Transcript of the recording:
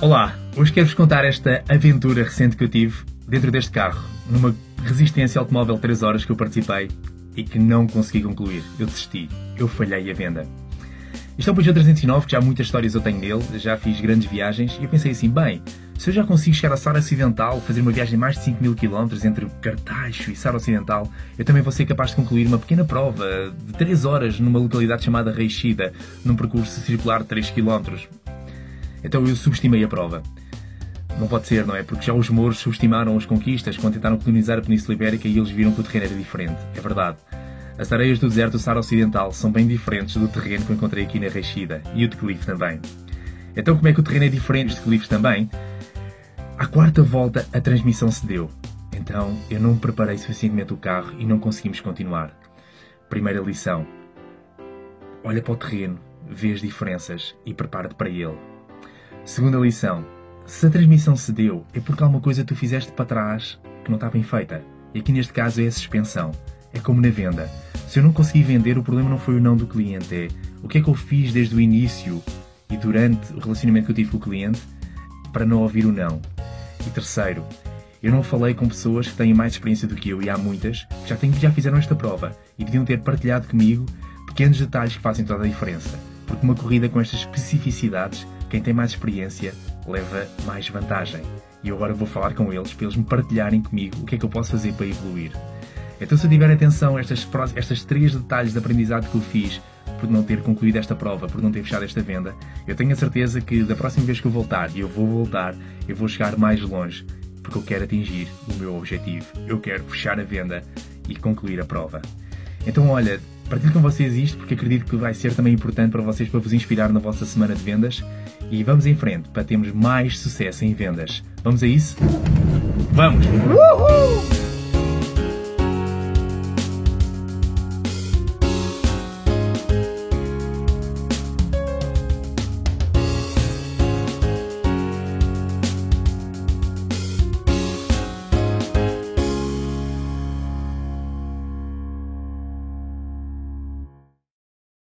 Olá, hoje quero-vos contar esta aventura recente que eu tive dentro deste carro, numa resistência automóvel 3 horas que eu participei e que não consegui concluir. Eu desisti, eu falhei a venda. Isto é um Peugeot 309 que já muitas histórias eu tenho dele, já fiz grandes viagens e eu pensei assim, bem, se eu já consigo chegar a Sara Ocidental, fazer uma viagem de mais de 5 mil km entre Cartaxo e Sara Ocidental, eu também vou ser capaz de concluir uma pequena prova de 3 horas numa localidade chamada Reixida, num percurso circular de 3 km. Então eu subestimei a prova. Não pode ser, não é? Porque já os mouros subestimaram as conquistas quando tentaram colonizar a Península Ibérica e eles viram que o terreno era diferente. É verdade. As areias do deserto do Saara Ocidental são bem diferentes do terreno que eu encontrei aqui na Reixida e o de Cliff também. Então como é que o terreno é diferente de Cliff também? À quarta volta a transmissão se deu. Então eu não preparei suficientemente o carro e não conseguimos continuar. Primeira lição. Olha para o terreno, vê as diferenças e prepara-te para ele. Segunda lição. Se a transmissão se deu, é porque alguma coisa tu fizeste para trás que não está bem feita. E aqui neste caso é a suspensão. É como na venda. Se eu não consegui vender, o problema não foi o não do cliente, é o que é que eu fiz desde o início e durante o relacionamento que eu tive com o cliente para não ouvir o não. E terceiro, eu não falei com pessoas que têm mais experiência do que eu, e há muitas, que já, têm, já fizeram esta prova e podiam ter partilhado comigo pequenos detalhes que fazem toda a diferença. Porque uma corrida com estas especificidades quem tem mais experiência leva mais vantagem. E eu agora vou falar com eles para eles me partilharem comigo o que é que eu posso fazer para evoluir. Então, se eu tiver atenção a estas, estas três detalhes de aprendizado que eu fiz por não ter concluído esta prova, por não ter fechado esta venda, eu tenho a certeza que da próxima vez que eu voltar, e eu vou voltar, eu vou chegar mais longe, porque eu quero atingir o meu objetivo. Eu quero fechar a venda e concluir a prova. Então, olha, partilho com vocês isto porque acredito que vai ser também importante para vocês para vos inspirar na vossa semana de vendas e vamos em frente para termos mais sucesso em vendas. Vamos a isso? Vamos! Uhul!